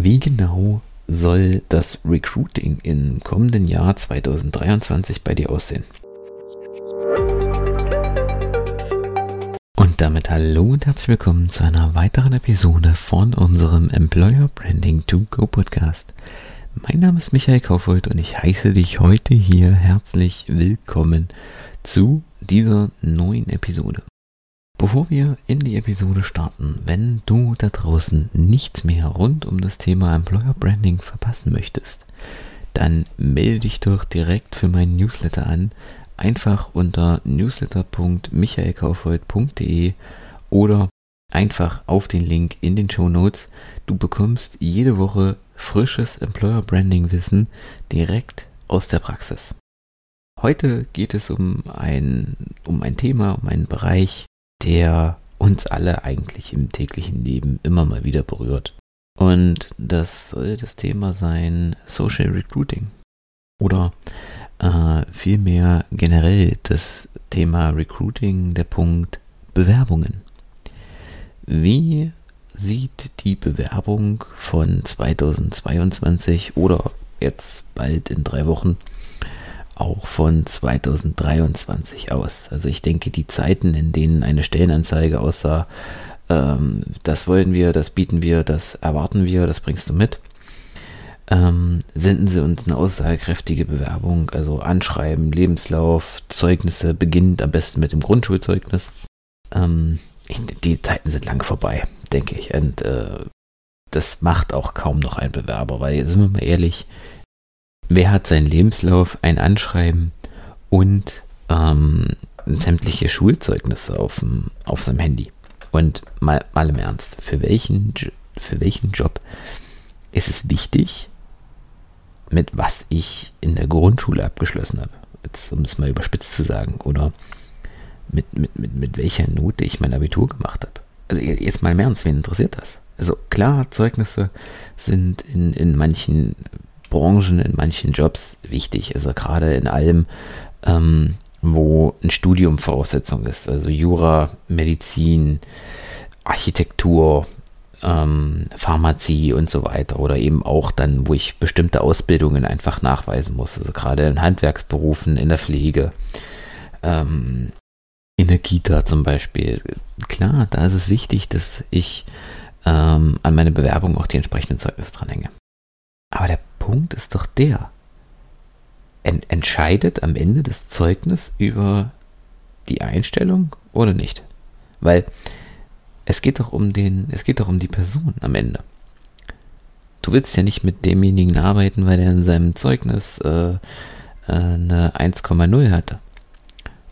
Wie genau soll das Recruiting im kommenden Jahr 2023 bei dir aussehen? Und damit hallo und herzlich willkommen zu einer weiteren Episode von unserem Employer Branding to Go Podcast. Mein Name ist Michael Kaufhold und ich heiße dich heute hier herzlich willkommen zu dieser neuen Episode. Bevor wir in die Episode starten, wenn du da draußen nichts mehr rund um das Thema Employer Branding verpassen möchtest, dann melde dich doch direkt für meinen Newsletter an, einfach unter newsletter.michaelkaufhold.de oder einfach auf den Link in den Show Notes. Du bekommst jede Woche frisches Employer Branding Wissen direkt aus der Praxis. Heute geht es um ein, um ein Thema, um einen Bereich, der uns alle eigentlich im täglichen Leben immer mal wieder berührt. Und das soll das Thema sein Social Recruiting. Oder äh, vielmehr generell das Thema Recruiting, der Punkt Bewerbungen. Wie sieht die Bewerbung von 2022 oder jetzt bald in drei Wochen auch von 2023 aus. Also ich denke, die Zeiten, in denen eine Stellenanzeige aussah, ähm, das wollen wir, das bieten wir, das erwarten wir, das bringst du mit. Ähm, senden Sie uns eine aussagekräftige Bewerbung, also Anschreiben, Lebenslauf, Zeugnisse, beginnt am besten mit dem Grundschulzeugnis. Ähm, die Zeiten sind lang vorbei, denke ich. Und äh, das macht auch kaum noch ein Bewerber, weil, sind wir mal ehrlich, Wer hat seinen Lebenslauf, ein Anschreiben und ähm, sämtliche Schulzeugnisse auf, auf seinem Handy? Und mal, mal im Ernst, für welchen, für welchen Job ist es wichtig, mit was ich in der Grundschule abgeschlossen habe? Jetzt, um es mal überspitzt zu sagen. Oder mit, mit, mit, mit welcher Note ich mein Abitur gemacht habe. Also jetzt mal im Ernst, wen interessiert das? Also klar, Zeugnisse sind in, in manchen Branchen, in manchen Jobs wichtig. Also gerade in allem, ähm, wo ein Studium Voraussetzung ist. Also Jura, Medizin, Architektur, ähm, Pharmazie und so weiter. Oder eben auch dann, wo ich bestimmte Ausbildungen einfach nachweisen muss. Also gerade in Handwerksberufen, in der Pflege, ähm, in der Kita zum Beispiel. Klar, da ist es wichtig, dass ich ähm, an meine Bewerbung auch die entsprechenden Zeugnisse dranhänge. Aber der Punkt ist doch der. En entscheidet am Ende das Zeugnis über die Einstellung oder nicht? Weil es geht doch um den, es geht doch um die Person am Ende. Du willst ja nicht mit demjenigen arbeiten, weil er in seinem Zeugnis äh, äh eine 1,0 hatte.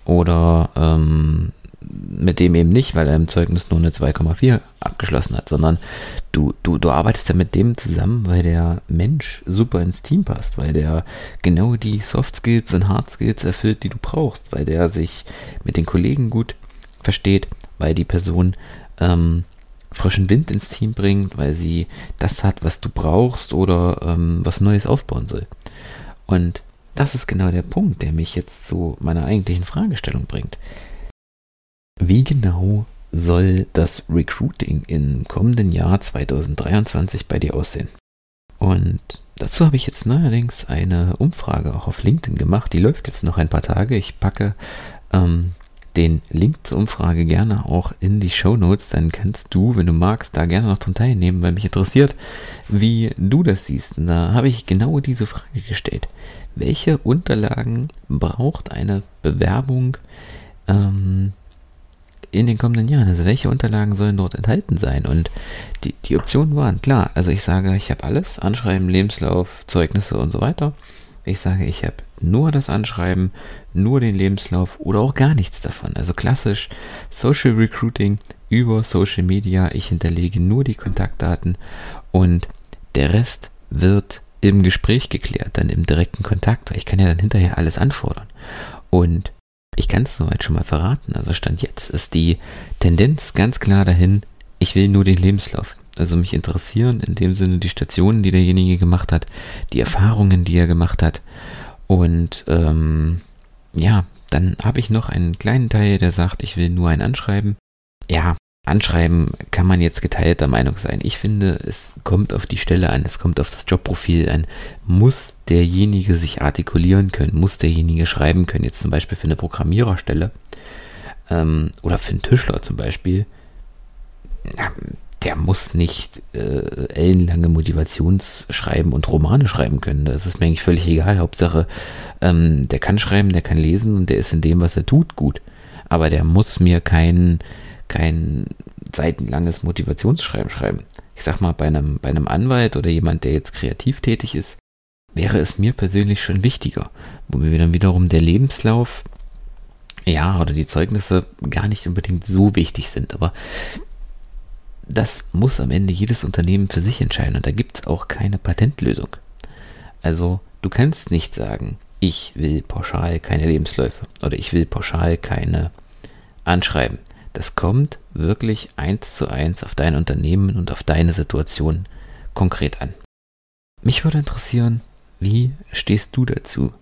Oder ähm, mit dem eben nicht, weil er im Zeugnis nur eine 2,4 abgeschlossen hat, sondern du, du, du arbeitest ja mit dem zusammen, weil der Mensch super ins Team passt, weil der genau die Soft Skills und Hard Skills erfüllt, die du brauchst, weil der sich mit den Kollegen gut versteht, weil die Person ähm, frischen Wind ins Team bringt, weil sie das hat, was du brauchst oder ähm, was Neues aufbauen soll. Und das ist genau der Punkt, der mich jetzt zu meiner eigentlichen Fragestellung bringt. Wie genau soll das Recruiting im kommenden Jahr 2023 bei dir aussehen? Und dazu habe ich jetzt neuerdings eine Umfrage auch auf LinkedIn gemacht. Die läuft jetzt noch ein paar Tage. Ich packe ähm, den Link zur Umfrage gerne auch in die Show Notes. Dann kannst du, wenn du magst, da gerne noch dran teilnehmen, weil mich interessiert, wie du das siehst. Und da habe ich genau diese Frage gestellt. Welche Unterlagen braucht eine Bewerbung? Ähm, in den kommenden Jahren? Also welche Unterlagen sollen dort enthalten sein? Und die, die Optionen waren klar. Also ich sage, ich habe alles, Anschreiben, Lebenslauf, Zeugnisse und so weiter. Ich sage, ich habe nur das Anschreiben, nur den Lebenslauf oder auch gar nichts davon. Also klassisch Social Recruiting über Social Media. Ich hinterlege nur die Kontaktdaten und Der Rest wird im Gespräch geklärt, dann im direkten Kontakt, weil ich kann ja dann hinterher alles anfordern. Und ich kann es soweit schon mal verraten. Also Stand jetzt ist die Tendenz ganz klar dahin, ich will nur den Lebenslauf. Also mich interessieren in dem Sinne die Stationen, die derjenige gemacht hat, die Erfahrungen, die er gemacht hat. Und ähm, ja, dann habe ich noch einen kleinen Teil, der sagt, ich will nur ein Anschreiben. Ja, Anschreiben kann man jetzt geteilter Meinung sein. Ich finde, es kommt auf die Stelle an, es kommt auf das Jobprofil an. Muss derjenige sich artikulieren können? Muss derjenige schreiben können? Jetzt zum Beispiel für eine Programmiererstelle ähm, oder für einen Tischler zum Beispiel. Der muss nicht äh, ellenlange Motivationsschreiben und Romane schreiben können. Das ist mir eigentlich völlig egal. Hauptsache, ähm, der kann schreiben, der kann lesen und der ist in dem, was er tut, gut. Aber der muss mir keinen kein seitenlanges Motivationsschreiben schreiben. Ich sag mal, bei einem, bei einem Anwalt oder jemand, der jetzt kreativ tätig ist, wäre es mir persönlich schon wichtiger, wo mir dann wiederum der Lebenslauf, ja, oder die Zeugnisse gar nicht unbedingt so wichtig sind. Aber das muss am Ende jedes Unternehmen für sich entscheiden und da gibt es auch keine Patentlösung. Also du kannst nicht sagen, ich will pauschal keine Lebensläufe oder ich will pauschal keine Anschreiben. Das kommt wirklich eins zu eins auf dein Unternehmen und auf deine Situation konkret an. Mich würde interessieren, wie stehst du dazu?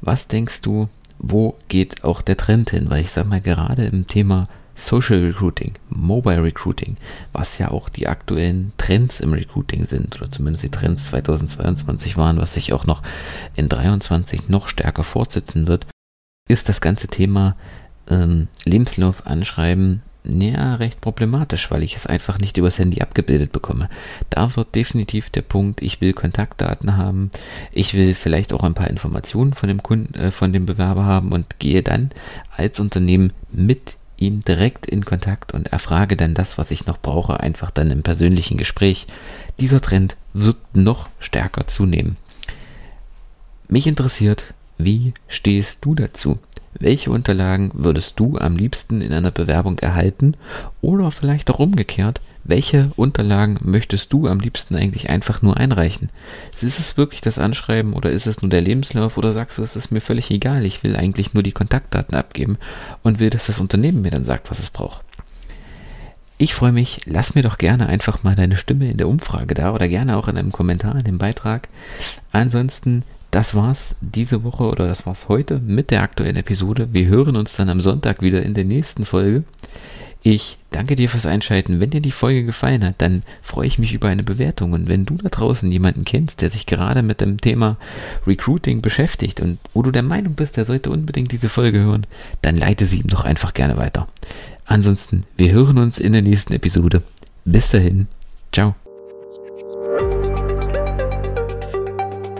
Was denkst du, wo geht auch der Trend hin? Weil ich sage mal, gerade im Thema Social Recruiting, Mobile Recruiting, was ja auch die aktuellen Trends im Recruiting sind, oder zumindest die Trends 2022 waren, was sich auch noch in 2023 noch stärker fortsetzen wird, ist das ganze Thema ähm, Lebenslauf anschreiben, ja, recht problematisch, weil ich es einfach nicht übers Handy abgebildet bekomme. Da wird definitiv der Punkt, ich will Kontaktdaten haben, ich will vielleicht auch ein paar Informationen von dem Kunden, äh, von dem Bewerber haben und gehe dann als Unternehmen mit ihm direkt in Kontakt und erfrage dann das, was ich noch brauche, einfach dann im persönlichen Gespräch. Dieser Trend wird noch stärker zunehmen. Mich interessiert, wie stehst du dazu? Welche Unterlagen würdest du am liebsten in einer Bewerbung erhalten? Oder vielleicht auch umgekehrt, welche Unterlagen möchtest du am liebsten eigentlich einfach nur einreichen? Ist es wirklich das Anschreiben oder ist es nur der Lebenslauf oder sagst du, es ist mir völlig egal, ich will eigentlich nur die Kontaktdaten abgeben und will, dass das Unternehmen mir dann sagt, was es braucht? Ich freue mich, lass mir doch gerne einfach mal deine Stimme in der Umfrage da oder gerne auch in einem Kommentar in dem Beitrag. Ansonsten das war's diese Woche oder das war's heute mit der aktuellen Episode. Wir hören uns dann am Sonntag wieder in der nächsten Folge. Ich danke dir fürs Einschalten. Wenn dir die Folge gefallen hat, dann freue ich mich über eine Bewertung. Und wenn du da draußen jemanden kennst, der sich gerade mit dem Thema Recruiting beschäftigt und wo du der Meinung bist, der sollte unbedingt diese Folge hören, dann leite sie ihm doch einfach gerne weiter. Ansonsten, wir hören uns in der nächsten Episode. Bis dahin, ciao.